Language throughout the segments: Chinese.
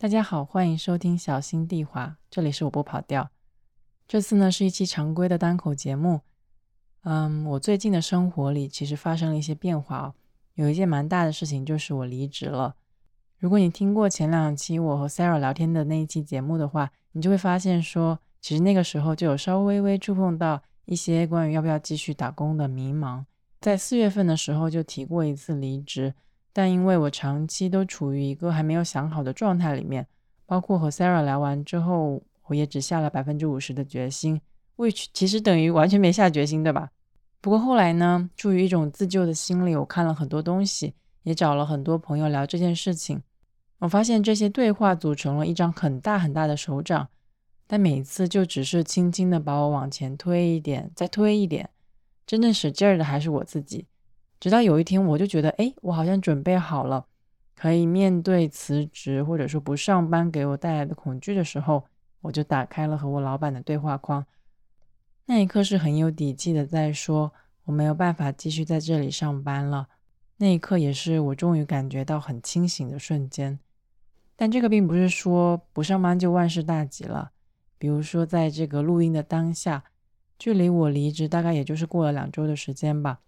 大家好，欢迎收听小心地滑，这里是我不跑调。这次呢是一期常规的单口节目。嗯，我最近的生活里其实发生了一些变化哦，有一件蛮大的事情就是我离职了。如果你听过前两期我和 Sarah 聊天的那一期节目的话，你就会发现说，其实那个时候就有稍微微触碰到一些关于要不要继续打工的迷茫。在四月份的时候就提过一次离职。但因为我长期都处于一个还没有想好的状态里面，包括和 Sarah 聊完之后，我也只下了百分之五十的决心，which 其实等于完全没下决心，对吧？不过后来呢，出于一种自救的心理，我看了很多东西，也找了很多朋友聊这件事情。我发现这些对话组成了一张很大很大的手掌，但每次就只是轻轻的把我往前推一点，再推一点，真正使劲儿的还是我自己。直到有一天，我就觉得，哎，我好像准备好了，可以面对辞职或者说不上班给我带来的恐惧的时候，我就打开了和我老板的对话框。那一刻是很有底气的，在说我没有办法继续在这里上班了。那一刻也是我终于感觉到很清醒的瞬间。但这个并不是说不上班就万事大吉了。比如说，在这个录音的当下，距离我离职大概也就是过了两周的时间吧。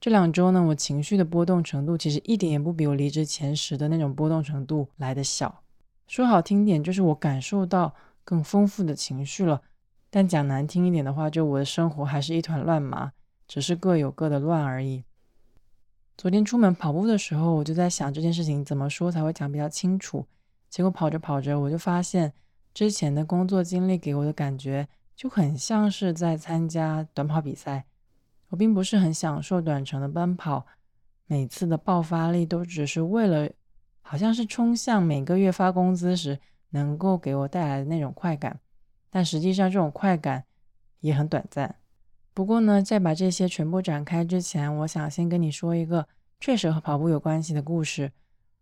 这两周呢，我情绪的波动程度其实一点也不比我离职前时的那种波动程度来的小。说好听点，就是我感受到更丰富的情绪了；但讲难听一点的话，就我的生活还是一团乱麻，只是各有各的乱而已。昨天出门跑步的时候，我就在想这件事情怎么说才会讲比较清楚。结果跑着跑着，我就发现之前的工作经历给我的感觉就很像是在参加短跑比赛。我并不是很享受短程的奔跑，每次的爆发力都只是为了，好像是冲向每个月发工资时能够给我带来的那种快感，但实际上这种快感也很短暂。不过呢，在把这些全部展开之前，我想先跟你说一个确实和跑步有关系的故事。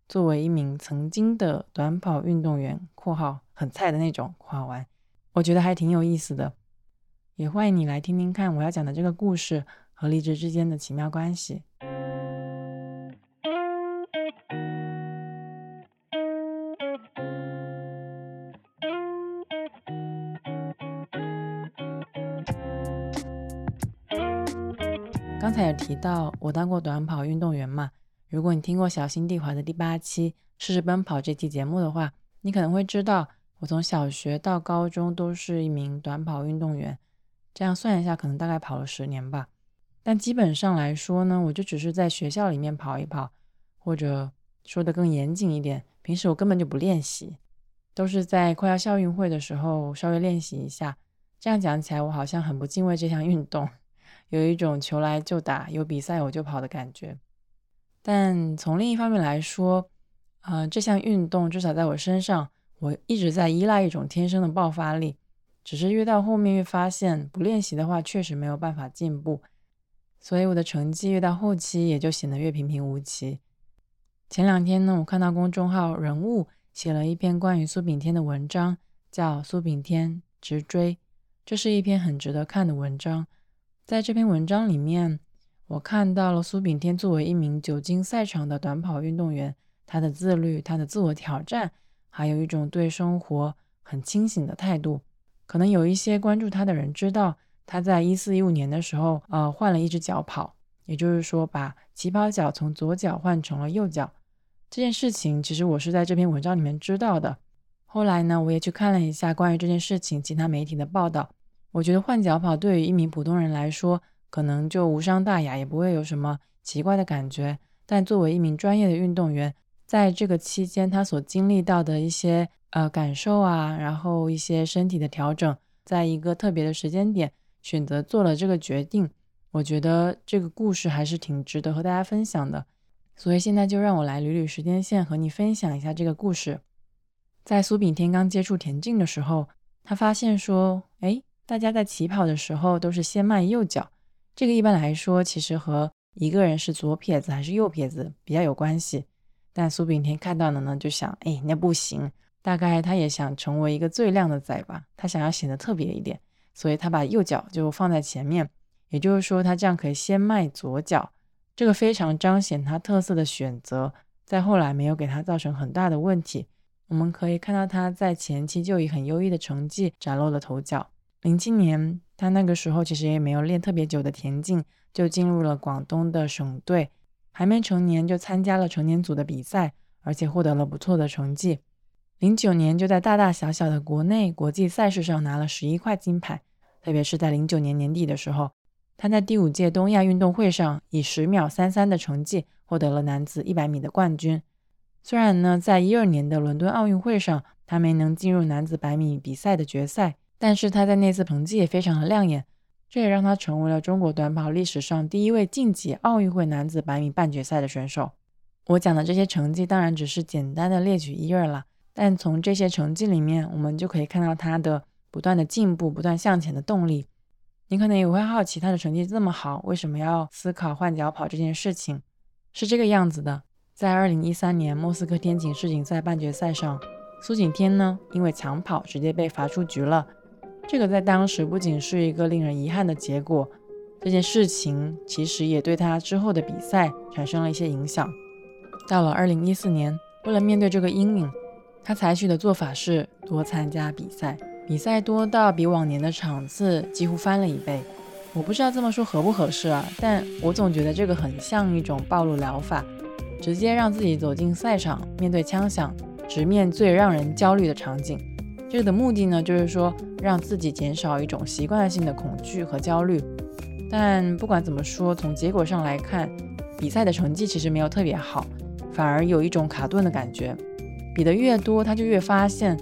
作为一名曾经的短跑运动员（括号很菜的那种），括号完，我觉得还挺有意思的。也欢迎你来听听看我要讲的这个故事和离职之间的奇妙关系。刚才有提到我当过短跑运动员嘛？如果你听过小心地滑的第八期《试试奔跑》这期节目的话，你可能会知道我从小学到高中都是一名短跑运动员。这样算一下，可能大概跑了十年吧。但基本上来说呢，我就只是在学校里面跑一跑，或者说的更严谨一点，平时我根本就不练习，都是在快要校运会的时候稍微练习一下。这样讲起来，我好像很不敬畏这项运动，有一种球来就打，有比赛我就跑的感觉。但从另一方面来说，呃，这项运动至少在我身上，我一直在依赖一种天生的爆发力。只是越到后面越发现，不练习的话确实没有办法进步，所以我的成绩越到后期也就显得越平平无奇。前两天呢，我看到公众号人物写了一篇关于苏炳添的文章，叫《苏炳添直追》，这是一篇很值得看的文章。在这篇文章里面，我看到了苏炳添作为一名久经赛场的短跑运动员，他的自律、他的自我挑战，还有一种对生活很清醒的态度。可能有一些关注他的人知道，他在一四一五年的时候，呃，换了一只脚跑，也就是说，把起跑脚从左脚换成了右脚。这件事情其实我是在这篇文章里面知道的。后来呢，我也去看了一下关于这件事情其他媒体的报道。我觉得换脚跑对于一名普通人来说，可能就无伤大雅，也不会有什么奇怪的感觉。但作为一名专业的运动员，在这个期间，他所经历到的一些。呃，感受啊，然后一些身体的调整，在一个特别的时间点选择做了这个决定，我觉得这个故事还是挺值得和大家分享的。所以现在就让我来捋捋时间线，和你分享一下这个故事。在苏炳添刚接触田径的时候，他发现说，哎，大家在起跑的时候都是先迈右脚，这个一般来说其实和一个人是左撇子还是右撇子比较有关系。但苏炳添看到了呢，就想，哎，那不行。大概他也想成为一个最靓的仔吧，他想要显得特别一点，所以他把右脚就放在前面，也就是说他这样可以先迈左脚，这个非常彰显他特色的选择，在后来没有给他造成很大的问题，我们可以看到他在前期就以很优异的成绩崭露了头角。零七年，他那个时候其实也没有练特别久的田径，就进入了广东的省队，还没成年就参加了成年组的比赛，而且获得了不错的成绩。零九年就在大大小小的国内国际赛事上拿了十一块金牌，特别是在零九年年底的时候，他在第五届东亚运动会上以十秒三三的成绩获得了男子一百米的冠军。虽然呢，在一二年的伦敦奥运会上，他没能进入男子百米比赛的决赛，但是他在那次成绩也非常的亮眼，这也让他成为了中国短跑历史上第一位晋级奥运会男子百米半决赛的选手。我讲的这些成绩当然只是简单的列举一二了，但从这些成绩里面，我们就可以看到他的不断的进步、不断向前的动力。你可能也会好奇，他的成绩这么好，为什么要思考换脚跑这件事情？是这个样子的。在二零一三年莫斯科天锦世锦赛半决赛上，苏景天呢因为抢跑直接被罚出局了。这个在当时不仅是一个令人遗憾的结果，这件事情其实也对他之后的比赛产生了一些影响。到了二零一四年，为了面对这个阴影，他采取的做法是多参加比赛，比赛多到比往年的场次几乎翻了一倍。我不知道这么说合不合适啊，但我总觉得这个很像一种暴露疗法。直接让自己走进赛场，面对枪响，直面最让人焦虑的场景。这个的目的呢，就是说让自己减少一种习惯性的恐惧和焦虑。但不管怎么说，从结果上来看，比赛的成绩其实没有特别好，反而有一种卡顿的感觉。比的越多，他就越发现，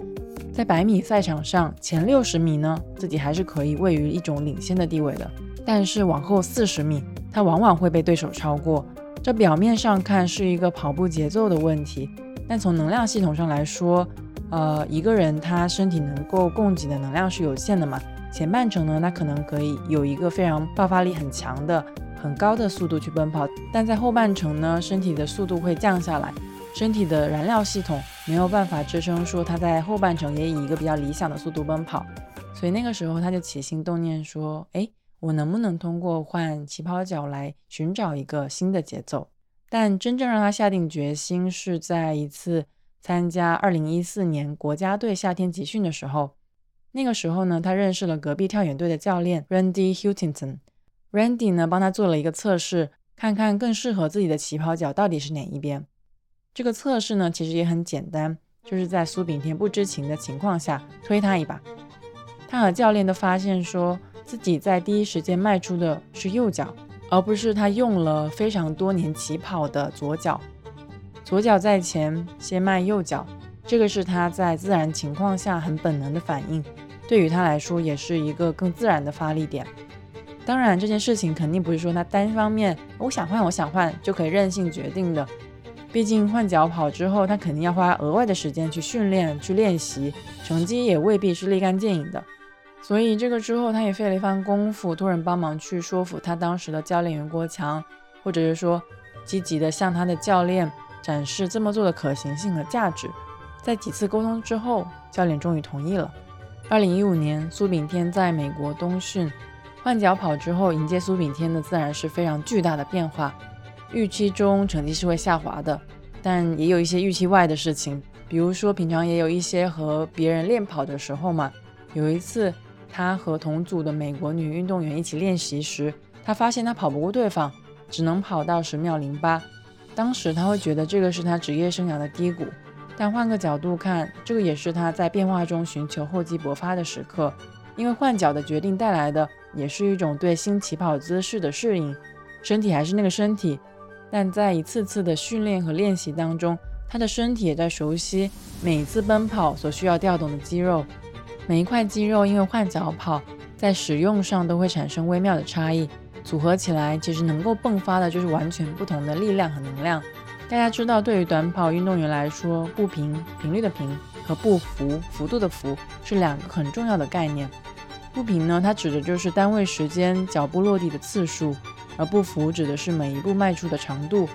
在百米赛场上前六十米呢，自己还是可以位于一种领先的地位的。但是往后四十米，他往往会被对手超过。这表面上看是一个跑步节奏的问题，但从能量系统上来说，呃，一个人他身体能够供给的能量是有限的嘛。前半程呢，他可能可以有一个非常爆发力很强的、很高的速度去奔跑，但在后半程呢，身体的速度会降下来，身体的燃料系统没有办法支撑说他在后半程也以一个比较理想的速度奔跑，所以那个时候他就起心动念说，哎。我能不能通过换起跑脚来寻找一个新的节奏？但真正让他下定决心是在一次参加2014年国家队夏天集训的时候。那个时候呢，他认识了隔壁跳远队的教练 Randy Hutington。Randy 呢，帮他做了一个测试，看看更适合自己的起跑脚到底是哪一边。这个测试呢，其实也很简单，就是在苏炳添不知情的情况下推他一把。他和教练都发现说。自己在第一时间迈出的是右脚，而不是他用了非常多年起跑的左脚。左脚在前，先迈右脚，这个是他在自然情况下很本能的反应，对于他来说也是一个更自然的发力点。当然，这件事情肯定不是说他单方面我想换我想换就可以任性决定的，毕竟换脚跑之后，他肯定要花额外的时间去训练、去练习，成绩也未必是立竿见影的。所以这个之后，他也费了一番功夫，托人帮忙去说服他当时的教练员郭强，或者是说积极的向他的教练展示这么做的可行性和价值。在几次沟通之后，教练终于同意了。二零一五年，苏炳添在美国冬训换脚跑之后，迎接苏炳添的自然是非常巨大的变化。预期中成绩是会下滑的，但也有一些预期外的事情，比如说平常也有一些和别人练跑的时候嘛，有一次。他和同组的美国女运动员一起练习时，他发现他跑不过对方，只能跑到十秒零八。当时他会觉得这个是他职业生涯的低谷，但换个角度看，这个也是他在变化中寻求厚积薄发的时刻。因为换脚的决定带来的也是一种对新起跑姿势的适应，身体还是那个身体，但在一次次的训练和练习当中，他的身体也在熟悉每一次奔跑所需要调动的肌肉。每一块肌肉因为换脚跑，在使用上都会产生微妙的差异，组合起来其实能够迸发的就是完全不同的力量和能量。大家知道，对于短跑运动员来说，步频频率的频和步幅幅度的幅是两个很重要的概念。步频呢，它指的就是单位时间脚步落地的次数，而步幅指的是每一步迈出的长度。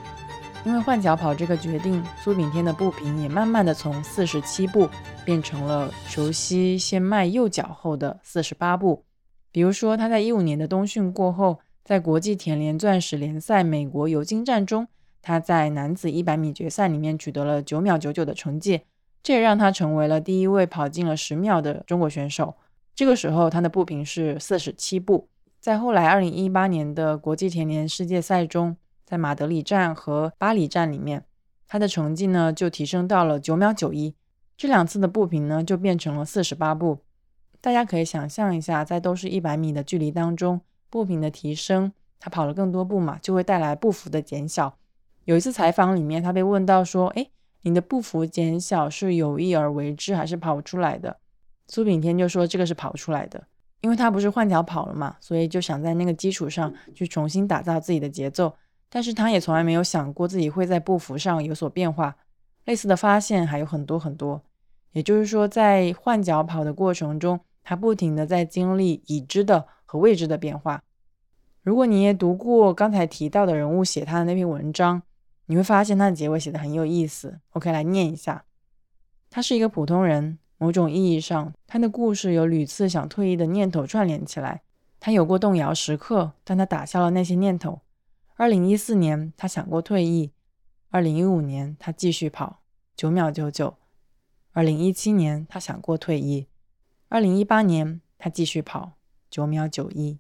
因为换脚跑这个决定，苏炳添的步频也慢慢的从四十七步变成了熟悉先迈右脚后的四十八步。比如说，他在一五年的冬训过后，在国际田联钻石联赛美国尤金站中，他在男子一百米决赛里面取得了九秒九九的成绩，这也让他成为了第一位跑进了十秒的中国选手。这个时候他的步频是四十七步。在后来二零一八年的国际田联世界赛中，在马德里站和巴黎站里面，他的成绩呢就提升到了九秒九一。这两次的步频呢就变成了四十八步。大家可以想象一下，在都是一百米的距离当中，步频的提升，他跑了更多步嘛，就会带来步幅的减小。有一次采访里面，他被问到说：“哎，你的步幅减小是有意而为之，还是跑出来的？”苏炳添就说：“这个是跑出来的，因为他不是换脚跑了嘛，所以就想在那个基础上去重新打造自己的节奏。但是他也从来没有想过自己会在步幅上有所变化。类似的发现还有很多很多。也就是说，在换脚跑的过程中，他不停的在经历已知的和未知的变化。如果你也读过刚才提到的人物写他的那篇文章，你会发现他的结尾写的很有意思。OK，来念一下：他是一个普通人，某种意义上，他的故事有屡次想退役的念头串联起来。他有过动摇时刻，但他打消了那些念头。二零一四年，他想过退役；二零一五年，他继续跑九秒九九；二零一七年，他想过退役。二零一八年，他继续跑九秒九一；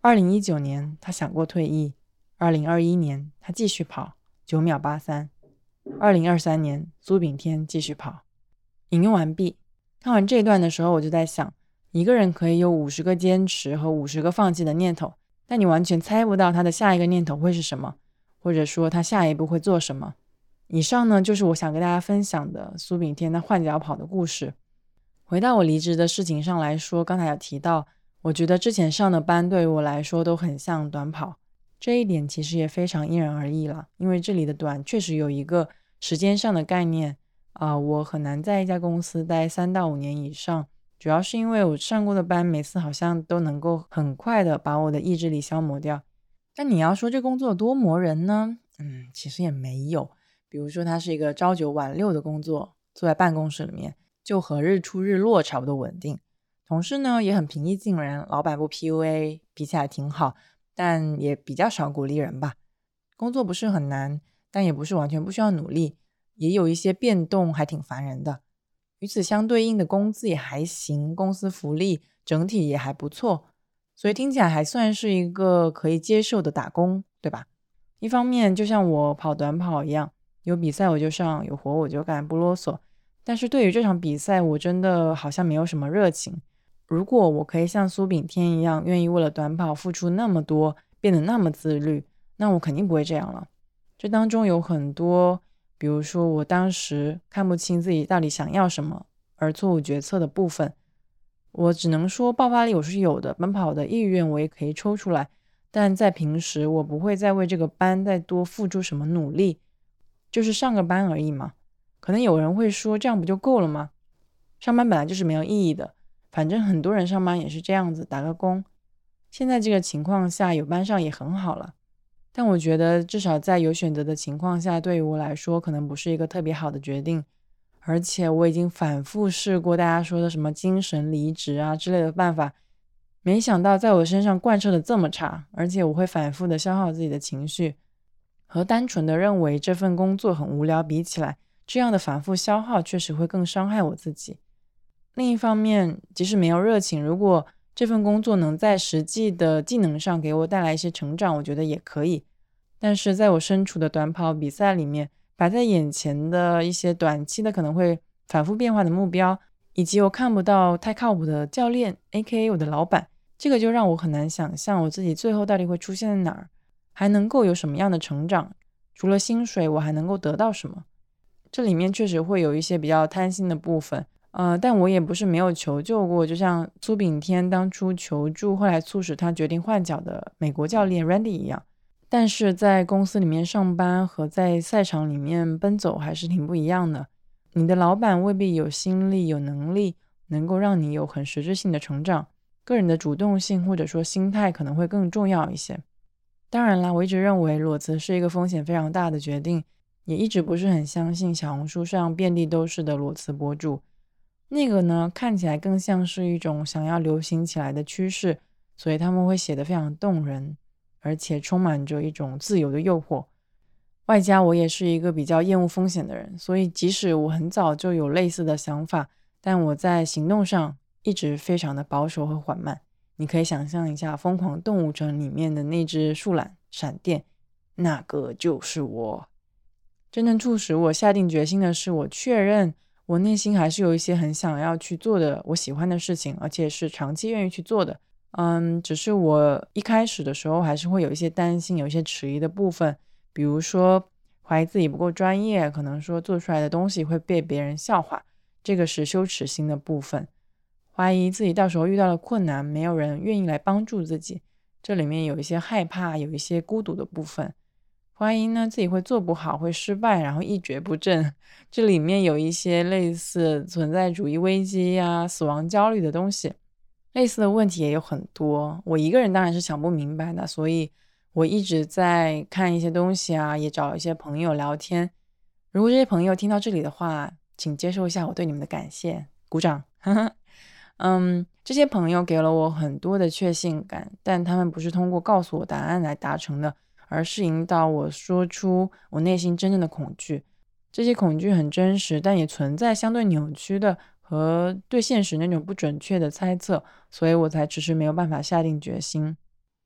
二零一九年，他想过退役；二零二一年，他继续跑九秒八三；二零二三年，苏炳添继续跑。引用完毕。看完这一段的时候，我就在想，一个人可以有五十个坚持和五十个放弃的念头，但你完全猜不到他的下一个念头会是什么，或者说他下一步会做什么。以上呢，就是我想跟大家分享的苏炳添他换脚跑的故事。回到我离职的事情上来说，刚才有提到，我觉得之前上的班对于我来说都很像短跑，这一点其实也非常因人而异了。因为这里的短确实有一个时间上的概念啊，我很难在一家公司待三到五年以上，主要是因为我上过的班每次好像都能够很快的把我的意志力消磨掉。但你要说这工作多磨人呢？嗯，其实也没有。比如说，它是一个朝九晚六的工作，坐在办公室里面。就和日出日落差不多稳定，同事呢也很平易近人，老板不 PUA，比起来挺好，但也比较少鼓励人吧。工作不是很难，但也不是完全不需要努力，也有一些变动，还挺烦人的。与此相对应的工资也还行，公司福利整体也还不错，所以听起来还算是一个可以接受的打工，对吧？一方面就像我跑短跑一样，有比赛我就上，有活我就干，不啰嗦。但是对于这场比赛，我真的好像没有什么热情。如果我可以像苏炳添一样，愿意为了短跑付出那么多，变得那么自律，那我肯定不会这样了。这当中有很多，比如说我当时看不清自己到底想要什么，而错误决策的部分。我只能说爆发力我是有的，奔跑的意愿我也可以抽出来，但在平时我不会再为这个班再多付出什么努力，就是上个班而已嘛。可能有人会说，这样不就够了吗？上班本来就是没有意义的，反正很多人上班也是这样子，打个工。现在这个情况下，有班上也很好了。但我觉得，至少在有选择的情况下，对于我来说，可能不是一个特别好的决定。而且我已经反复试过大家说的什么精神离职啊之类的办法，没想到在我身上贯彻的这么差，而且我会反复的消耗自己的情绪，和单纯的认为这份工作很无聊比起来。这样的反复消耗确实会更伤害我自己。另一方面，即使没有热情，如果这份工作能在实际的技能上给我带来一些成长，我觉得也可以。但是，在我身处的短跑比赛里面，摆在眼前的一些短期的可能会反复变化的目标，以及我看不到太靠谱的教练 （A.K.A. 我的老板），这个就让我很难想象我自己最后到底会出现在哪儿，还能够有什么样的成长？除了薪水，我还能够得到什么？这里面确实会有一些比较贪心的部分，呃，但我也不是没有求救过，就像苏炳添当初求助，后来促使他决定换脚的美国教练 Randy 一样。但是在公司里面上班和在赛场里面奔走还是挺不一样的。你的老板未必有心力、有能力能够让你有很实质性的成长，个人的主动性或者说心态可能会更重要一些。当然啦，我一直认为裸辞是一个风险非常大的决定。也一直不是很相信小红书上遍地都是的裸辞博主，那个呢看起来更像是一种想要流行起来的趋势，所以他们会写得非常动人，而且充满着一种自由的诱惑。外加我也是一个比较厌恶风险的人，所以即使我很早就有类似的想法，但我在行动上一直非常的保守和缓慢。你可以想象一下，《疯狂动物城》里面的那只树懒闪电，那个就是我。真正促使我下定决心的是，我确认我内心还是有一些很想要去做的我喜欢的事情，而且是长期愿意去做的。嗯，只是我一开始的时候还是会有一些担心，有一些迟疑的部分。比如说，怀疑自己不够专业，可能说做出来的东西会被别人笑话，这个是羞耻心的部分；怀疑自己到时候遇到了困难，没有人愿意来帮助自己，这里面有一些害怕，有一些孤独的部分；怀疑呢自己会做不好，会失败，然后一蹶不振，这里面有一些类似存在主义危机呀、死亡焦虑的东西，类似的问题也有很多。我一个人当然是想不明白的，所以。我一直在看一些东西啊，也找一些朋友聊天。如果这些朋友听到这里的话，请接受一下我对你们的感谢，鼓掌。嗯，这些朋友给了我很多的确信感，但他们不是通过告诉我答案来达成的，而是引导我说出我内心真正的恐惧。这些恐惧很真实，但也存在相对扭曲的和对现实那种不准确的猜测，所以我才迟迟没有办法下定决心。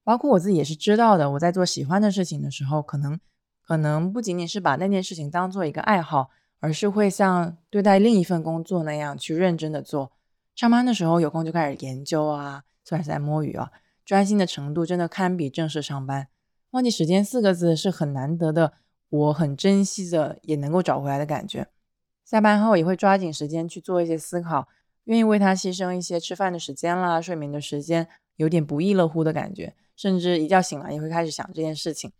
包括我自己也是知道的，我在做喜欢的事情的时候，可能可能不仅仅是把那件事情当做一个爱好，而是会像对待另一份工作那样去认真的做。上班的时候有空就开始研究啊，虽然是在摸鱼啊，专心的程度真的堪比正式上班。忘记时间四个字是很难得的，我很珍惜的，也能够找回来的感觉。下班后也会抓紧时间去做一些思考，愿意为他牺牲一些吃饭的时间啦、睡眠的时间，有点不亦乐乎的感觉。甚至一觉醒来也会开始想这件事情，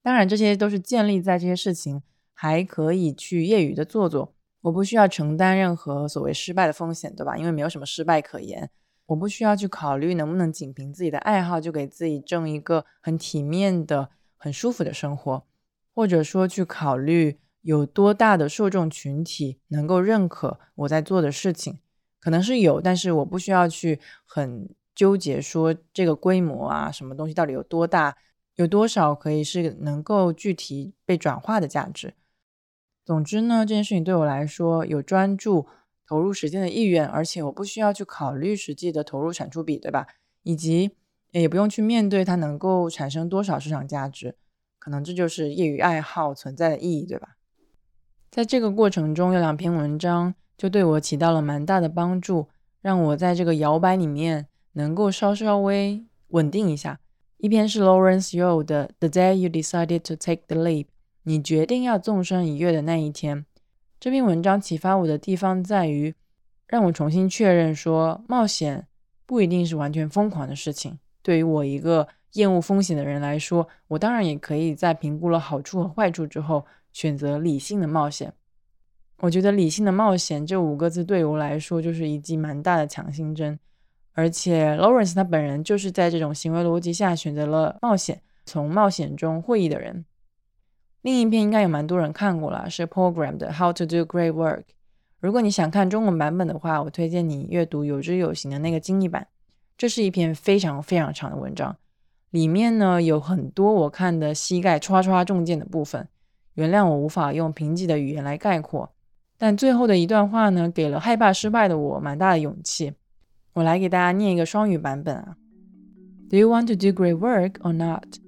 当然这些都是建立在这些事情还可以去业余的做做，我不需要承担任何所谓失败的风险，对吧？因为没有什么失败可言，我不需要去考虑能不能仅凭自己的爱好就给自己挣一个很体面的、很舒服的生活，或者说去考虑有多大的受众群体能够认可我在做的事情，可能是有，但是我不需要去很。纠结说这个规模啊，什么东西到底有多大，有多少可以是能够具体被转化的价值。总之呢，这件事情对我来说有专注投入时间的意愿，而且我不需要去考虑实际的投入产出比，对吧？以及也不用去面对它能够产生多少市场价值。可能这就是业余爱好存在的意义，对吧？在这个过程中，有两篇文章就对我起到了蛮大的帮助，让我在这个摇摆里面。能够稍稍微稳定一下。一篇是 Lawrence Yeo 的《The Day You Decided to Take the Leap》，你决定要纵身一跃的那一天。这篇文章启发我的地方在于，让我重新确认说，冒险不一定是完全疯狂的事情。对于我一个厌恶风险的人来说，我当然也可以在评估了好处和坏处之后，选择理性的冒险。我觉得“理性的冒险”这五个字对我来说就是一剂蛮大的强心针。而且，Lawrence 他本人就是在这种行为逻辑下选择了冒险，从冒险中获益的人。另一篇应该有蛮多人看过了，是 Program 的《How to Do Great Work》。如果你想看中文版本的话，我推荐你阅读有知有行的那个精译版。这是一篇非常非常长的文章，里面呢有很多我看的膝盖唰唰中箭的部分。原谅我无法用贫瘠的语言来概括，但最后的一段话呢，给了害怕失败的我蛮大的勇气。我来给大家念一个双语版本啊。Do you want to do great work or not?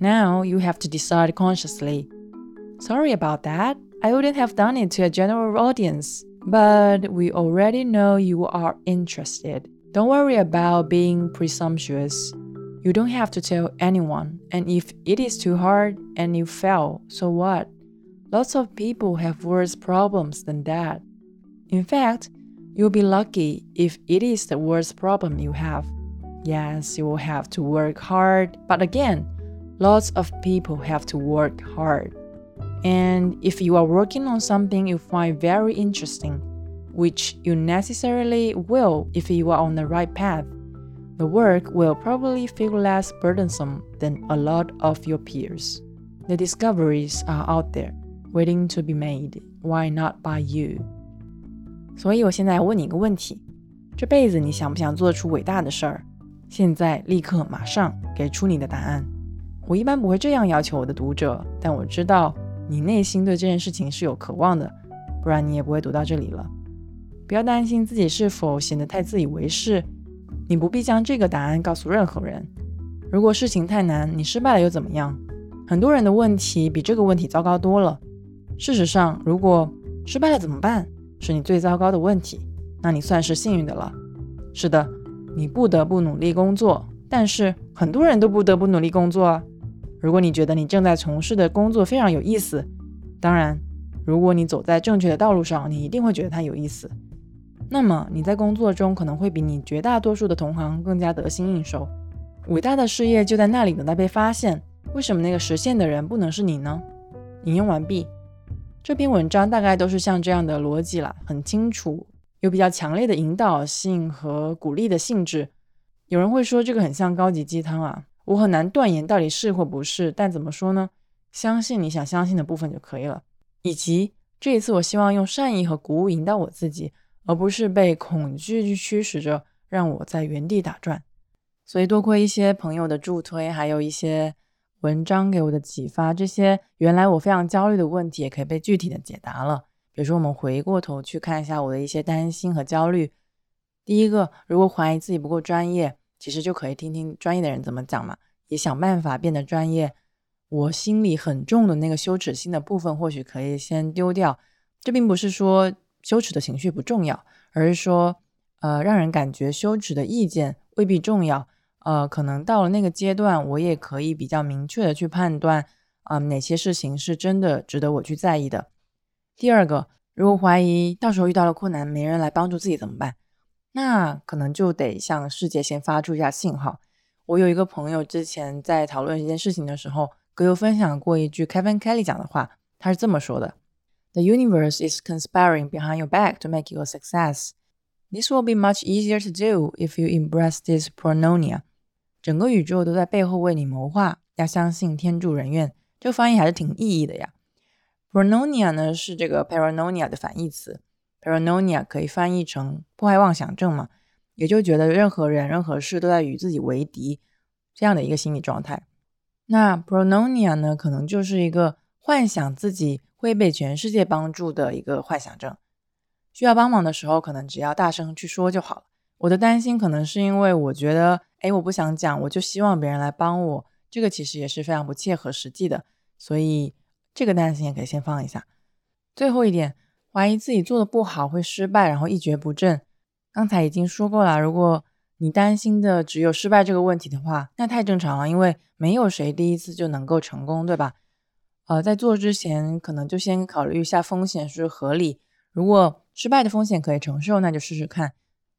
Now you have to decide consciously. Sorry about that. I wouldn't have done it to a general audience, but we already know you are interested. Don't worry about being presumptuous. You don't have to tell anyone, and if it is too hard and you fail, so what? Lots of people have worse problems than that. In fact, You'll be lucky if it is the worst problem you have. Yes, you will have to work hard, but again, lots of people have to work hard. And if you are working on something you find very interesting, which you necessarily will if you are on the right path, the work will probably feel less burdensome than a lot of your peers. The discoveries are out there, waiting to be made. Why not by you? 所以，我现在问你一个问题：这辈子你想不想做出伟大的事儿？现在，立刻，马上给出你的答案。 我一般不会这样要求我的读者，但我知道你内心对这件事情是有渴望的，不然你也不会读到这里了。不要担心自己是否显得太自以为是，你不必将这个答案告诉任何人。如果事情太难，你失败了又怎么样？很多人的问题比这个问题糟糕多了。事实上，如果失败了怎么办？是你最糟糕的问题，那你算是幸运的了。是的，你不得不努力工作，但是很多人都不得不努力工作啊。如果你觉得你正在从事的工作非常有意思，当然，如果你走在正确的道路上，你一定会觉得它有意思。那么你在工作中可能会比你绝大多数的同行更加得心应手。伟大的事业就在那里等待被发现。为什么那个实现的人不能是你呢？引用完毕。这篇文章大概都是像这样的逻辑了，很清楚，有比较强烈的引导性和鼓励的性质。有人会说这个很像高级鸡汤啊。我很难断言到底是或不是，但怎么说呢？相信你想相信的部分就可以了。以及这一次，我希望用善意和鼓舞引导我自己，而不是被恐惧去驱使着，让我在原地打转。所以多亏一些朋友的助推，还有一些文章给我的启发，这些原来我非常焦虑的问题也可以被具体的解答了。比如说，我们回过头去看一下我的一些担心和焦虑。第一个，如果怀疑自己不够专业。其实就可以听听专业的人怎么讲嘛，也想办法变得专业。我心里很重的那个羞耻心的部分，或许可以先丢掉。这并不是说羞耻的情绪不重要，而是说，呃，让人感觉羞耻的意见未必重要。呃，可能到了那个阶段，我也可以比较明确的去判断，啊，哪些事情是真的值得我去在意的。第二个，如果怀疑到时候遇到了困难，没人来帮助自己怎么办？那可能就得向世界先发出一下信号。我有一个朋友之前在讨论一件事情的时候，给我分享过一句 Kevin Kelly 讲的话，他是这么说的：“The universe is conspiring behind your back to make you a success. This will be much easier to do if you embrace this pronoia.” 整个宇宙都在背后为你谋划，要相信天助人愿。这个翻译还是挺意义的呀。Pronoia 呢是这个 paranoia 的反义词。Paranoia 可以翻译成破坏妄想症嘛，也就觉得任何人、任何事都在与自己为敌，这样的一个心理状态。那 Paranoia 呢，可能就是一个幻想自己会被全世界帮助的一个幻想症。需要帮忙的时候，可能只要大声去说就好了。我的担心可能是因为我觉得，哎，我不想讲，我就希望别人来帮我，这个其实也是非常不切合实际的。所以这个担心也可以先放一下。最后一点。怀疑自己做的不好会失败，然后一蹶不振。刚才已经说过了，如果你担心的只有失败这个问题的话，那太正常了，因为没有谁第一次就能够成功，对吧？呃，在做之前，可能就先考虑一下风险是合理。如果失败的风险可以承受，那就试试看。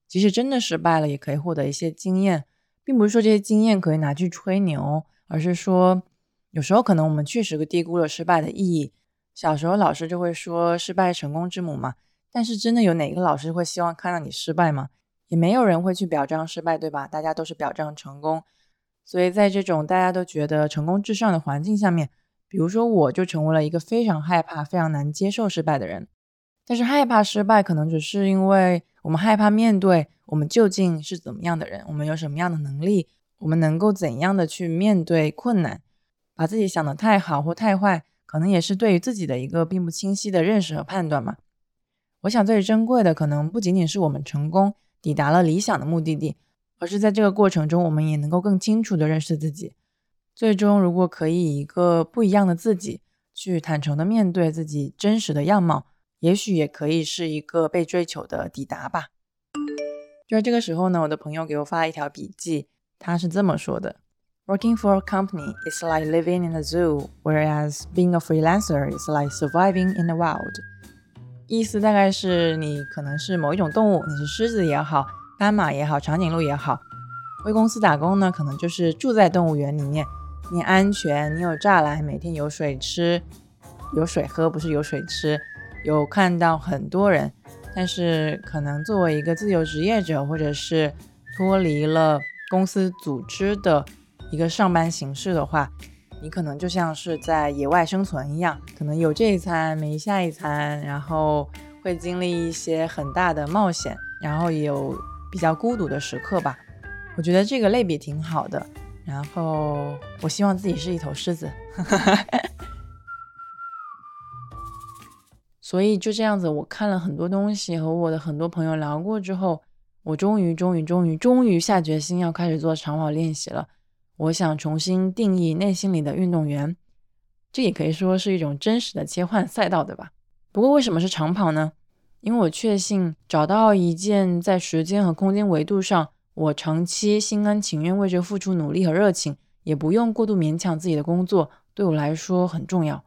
即使真的失败了，也可以获得一些经验，并不是说这些经验可以拿去吹牛，而是说有时候可能我们确实低估了失败的意义。小时候老师就会说失败成功之母嘛，但是真的有哪个老师会希望看到你失败吗？也没有人会去表彰失败，对吧？大家都是表彰成功。所以在这种大家都觉得成功至上的环境下面，比如说我就成为了一个非常害怕、非常难接受失败的人。但是害怕失败，可能只是因为我们害怕面对我们究竟是怎么样的人，我们有什么样的能力，我们能够怎样的去面对困难，把自己想的太好或太坏。可能也是对于自己的一个并不清晰的认识和判断嘛。我想最珍贵的，可能不仅仅是我们成功抵达了理想的目的地，而是在这个过程中，我们也能够更清楚的认识自己。最终，如果可以以一个不一样的自己去坦诚的面对自己真实的样貌，也许也可以是一个被追求的抵达吧。就在这个时候呢，我的朋友给我发了一条笔记，他是这么说的。Working for a company is like living in a zoo, whereas being a freelancer is like surviving in the wild. 意思大概是你可能是某一种动物，你是狮子也好，斑马也好，长颈鹿也好。为公司打工呢，可能就是住在动物园里面，你安全，你有栅栏，每天有水吃，有水喝，不是有水吃，有看到很多人。但是可能作为一个自由职业者，或者是脱离了公司组织的。一个上班形式的话，你可能就像是在野外生存一样，可能有这一餐没下一餐，然后会经历一些很大的冒险，然后也有比较孤独的时刻吧。我觉得这个类比挺好的。然后我希望自己是一头狮子。所以就这样子，我看了很多东西，和我的很多朋友聊过之后，我终于、终于、终于、终于下决心要开始做长跑练习了。我想重新定义内心里的运动员，这也可以说是一种真实的切换赛道，对吧？不过为什么是长跑呢？因为我确信找到一件在时间和空间维度上，我长期心甘情愿为之付出努力和热情，也不用过度勉强自己的工作，对我来说很重要。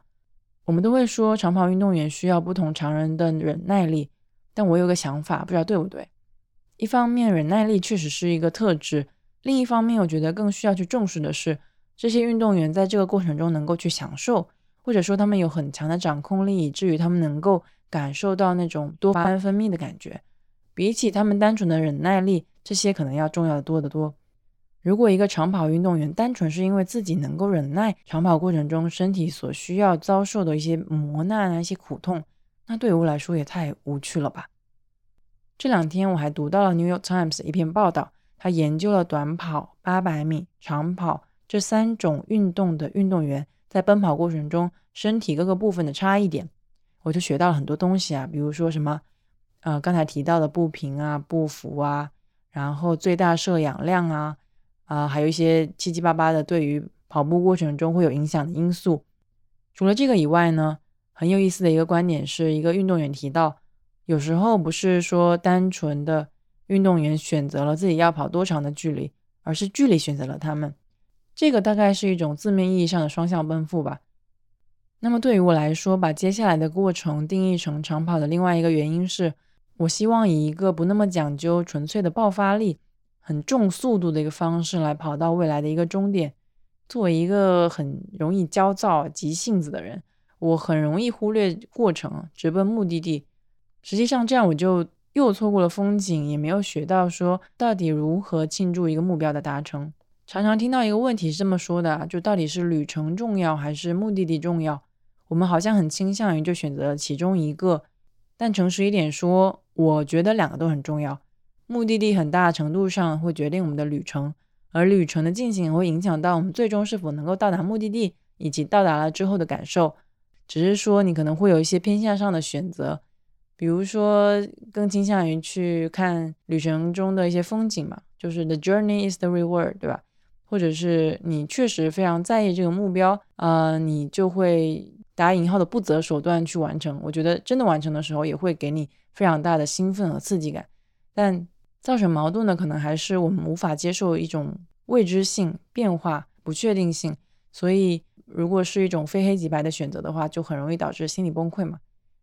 我们都会说长跑运动员需要不同常人的忍耐力，但我有个想法，不知道对不对。一方面，忍耐力确实是一个特质；另一方面，我觉得更需要去重视的是，这些运动员在这个过程中能够去享受，或者说他们有很强的掌控力，以至于他们能够感受到那种多巴胺分泌的感觉。比起他们单纯的忍耐力，这些可能要重要的多得多。如果一个长跑运动员单纯是因为自己能够忍耐长跑过程中身体所需要遭受的一些磨难啊、一些苦痛，那对我来说也太无趣了吧。这两天我还读到了《New York Times》一篇报道，他研究了短跑、八百米、长跑这三种运动的运动员在奔跑过程中身体各个部分的差异点，我就学到了很多东西啊，比如说什么，呃，刚才提到的步频啊、步幅啊，然后最大摄氧量啊。啊，还有一些七七八八的对于跑步过程中会有影响的因素。除了这个以外呢，很有意思的一个观点是一个运动员提到，有时候不是说单纯的运动员选择了自己要跑多长的距离，而是距离选择了他们。这个大概是一种字面意义上的双向奔赴吧。那么对于我来说，把接下来的过程定义成长跑的另外一个原因是，我希望以一个不那么讲究纯粹的爆发力。很重速度的一个方式来跑到未来的一个终点。作为一个很容易焦躁、急性子的人，我很容易忽略过程，直奔目的地。实际上，这样我就又错过了风景，也没有学到说到底如何庆祝一个目标的达成。常常听到一个问题是这么说的：就到底是旅程重要还是目的地重要？我们好像很倾向于就选择了其中一个。但诚实一点说，我觉得两个都很重要。目的地很大程度上会决定我们的旅程，而旅程的进行也会影响到我们最终是否能够到达目的地，以及到达了之后的感受。只是说你可能会有一些偏向上的选择，比如说更倾向于去看旅程中的一些风景嘛，就是 the journey is the reward，对吧？或者是你确实非常在意这个目标，呃，你就会打引号的不择手段去完成。我觉得真的完成的时候，也会给你非常大的兴奋和刺激感，但。造成矛盾的可能还是我们无法接受一种未知性、变化、不确定性，所以如果是一种非黑即白的选择的话，就很容易导致心理崩溃嘛。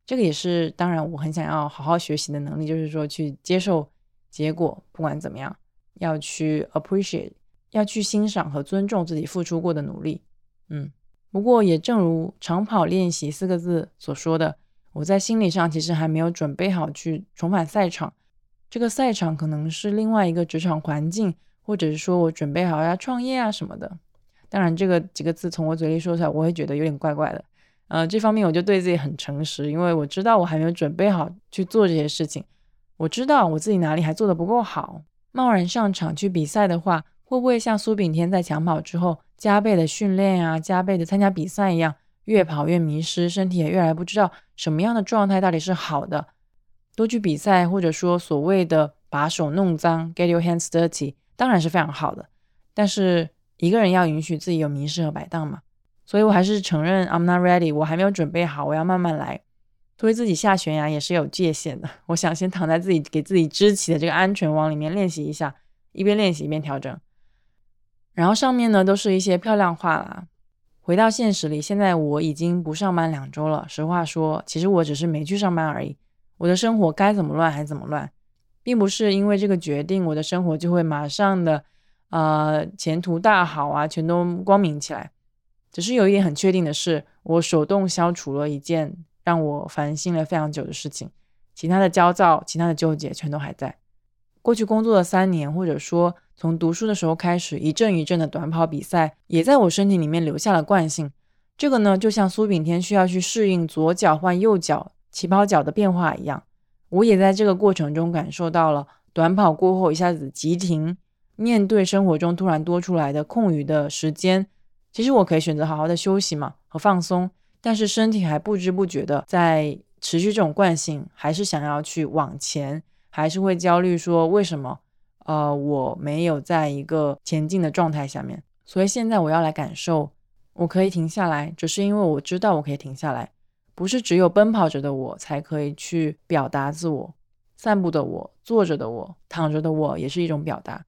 这个也是当然我很想要好好学习的能力，就是说去接受结果，不管怎么样，要去 appreciate，要去欣赏和尊重自己付出过的努力。嗯，不过也正如长跑练习四个字所说的，我在心理上其实还没有准备好去重返赛场。这个赛场可能是另外一个职场环境，或者是说我准备好要创业啊什么的。当然，这个几个字从我嘴里说出来，我会觉得有点怪怪的。呃，这方面我就对自己很诚实，因为我知道我还没有准备好去做这些事情。我知道我自己哪里还做的不够好。贸然上场去比赛的话，会不会像苏炳添在抢跑之后加倍的训练啊，加倍的参加比赛一样，越跑越迷失，身体也越来越不知道什么样的状态到底是好的？多去比赛，或者说所谓的把手弄脏，get your hands dirty，当然是非常好的。但是一个人要允许自己有迷失和摆荡嘛，所以我还是承认 I'm not ready，我还没有准备好，我要慢慢来。推自己下悬崖也是有界限的，我想先躺在自己给自己支起的这个安全网里面练习一下，一边练习一边调整。然后上面呢都是一些漂亮话啦。回到现实里，现在我已经不上班两周了。实话说，其实我只是没去上班而已。我的生活该怎么乱还怎么乱，并不是因为这个决定，我的生活就会马上的，呃，前途大好啊，全都光明起来。只是有一点很确定的是，我手动消除了一件让我烦心了非常久的事情，其他的焦躁、其他的纠结全都还在。过去工作了三年，或者说从读书的时候开始，一阵一阵的短跑比赛，也在我身体里面留下了惯性。这个呢，就像苏炳添需要去适应左脚换右脚。起跑脚的变化一样，我也在这个过程中感受到了短跑过后一下子急停，面对生活中突然多出来的空余的时间，其实我可以选择好好的休息嘛和放松，但是身体还不知不觉的在持续这种惯性，还是想要去往前，还是会焦虑说为什么呃我没有在一个前进的状态下面，所以现在我要来感受，我可以停下来，只是因为我知道我可以停下来，不是只有奔跑着的我才可以去表达自我。散步的我，坐着的我，躺着的我，也是一种表达。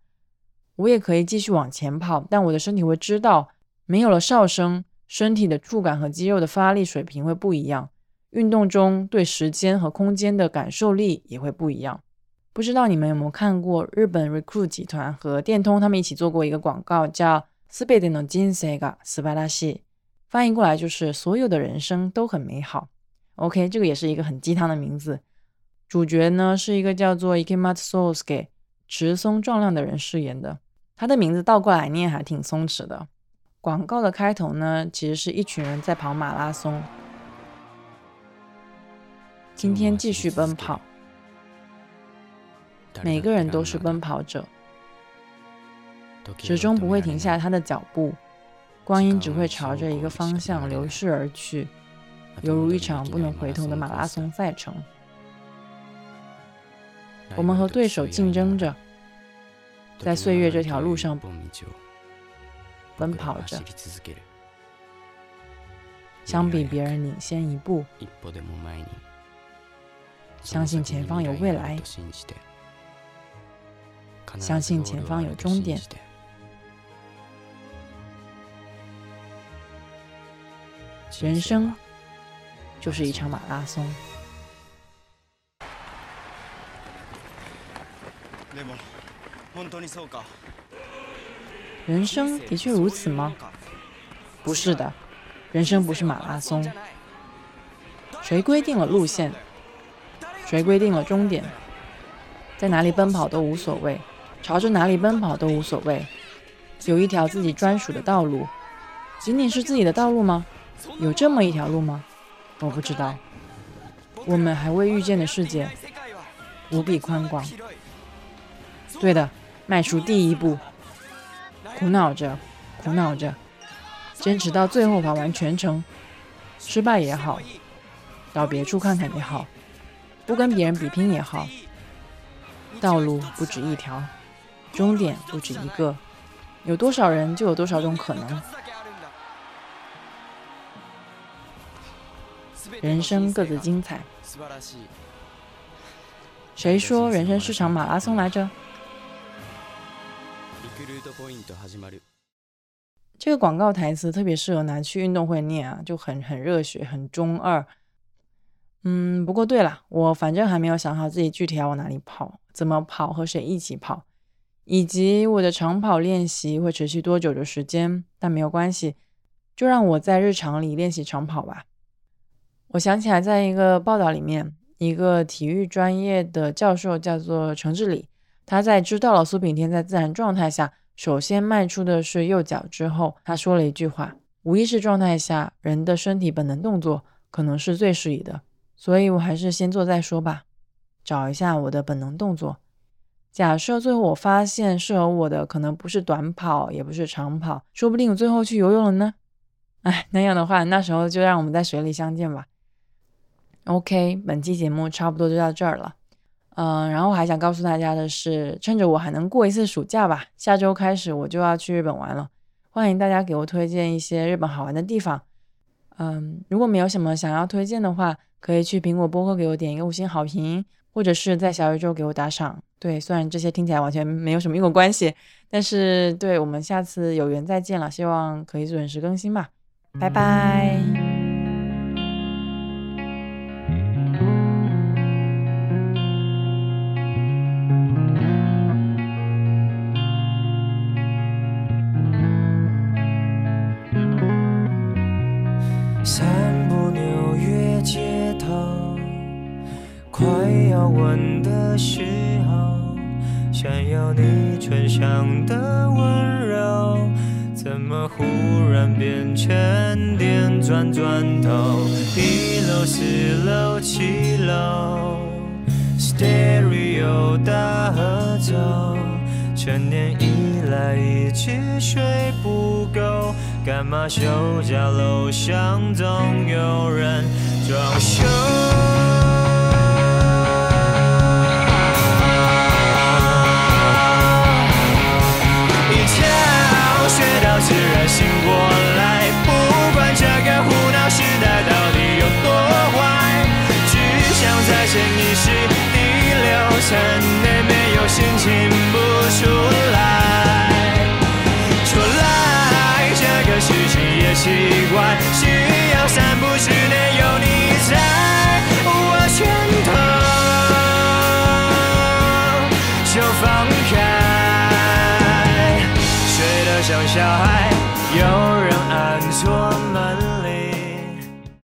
我也可以继续往前跑，但我的身体会知道，没有了哨声，身体的触感和肌肉的发力水平会不一样。运动中对时间和空间的感受力也会不一样。不知道你们有没有看过日本 Recruit 集团和电通他们一起做过一个广告，叫“斯贝德诺金塞嘎斯巴拉西”，翻译过来就是“所有的人生都很美好”。OK，这个也是一个很鸡汤的名字。主角呢是一个叫做 Ikematsu Sosuke 直松壮亮的人饰演的，他的名字倒过来念还挺松弛的。广告的开头呢，其实是一群人在跑马拉松。今天继续奔跑，每个人都是奔跑者，始终不会停下他的脚步，光阴只会朝着一个方向流逝而去，犹如一场不能回头的马拉松赛程。我们和对手竞争着，在岁月这条路上奔跑着。相比别人领先一步，相信前方有未来，相信前方有终点。人生就是一场马拉松。人生的确如此吗？不是的，人生不是马拉松。谁规定了路线？谁规定了终点？在哪里奔跑都无所谓，朝着哪里奔跑都无所谓。有一条自己专属的道路，仅仅是自己的道路吗？有这么一条路吗？我不知道。我们还未遇见的世界，无比宽广。对的，迈出第一步，苦恼着，苦恼着，坚持到最后跑完全程，失败也好，到别处看看也好，不跟别人比拼也好，道路不止一条，终点不止一个，有多少人就有多少种可能。人生各自精彩。谁说人生是场马拉松来着？这个广告台词特别适合拿去运动会念啊，就很很热血，很中二。嗯，不过对了，我反正还没有想好自己具体要往哪里跑，怎么跑，和谁一起跑，以及我的长跑练习会持续多久的时间。但没有关系，就让我在日常里练习长跑吧。我想起来，在一个报道里面，一个体育专业的教授叫做程志礼。他在知道了苏炳添在自然状态下首先迈出的是右脚之后，他说了一句话：无意识状态下，人的身体本能动作可能是最适宜的。所以我还是先做再说吧，找一下我的本能动作。假设最后我发现适合我的可能不是短跑，也不是长跑，说不定我最后去游泳了呢。哎，那样的话，那时候就让我们在水里相见吧。OK，本期节目差不多就到这儿了。嗯，然后还想告诉大家的是，趁着我还能过一次暑假吧，下周开始我就要去日本玩了。欢迎大家给我推荐一些日本好玩的地方。嗯，如果没有什么想要推荐的话，可以去苹果播客给我点一个五星好评，或者是在小宇宙给我打赏。对，虽然这些听起来完全没有什么因果关系，但是对我们下次有缘再见了，希望可以准时更新吧。拜拜。墙的温柔怎么忽然变成电钻钻头一楼四楼七楼 stereo 大合奏成年以来一直睡不够干嘛休假？楼上总有人装修。醒过来，不管这个胡闹时代到底有多坏，只想在潜意识第六层内没有心情不出来。说来这个事情也奇怪，需要三步之内有你在我拳头就放开，睡得像小孩。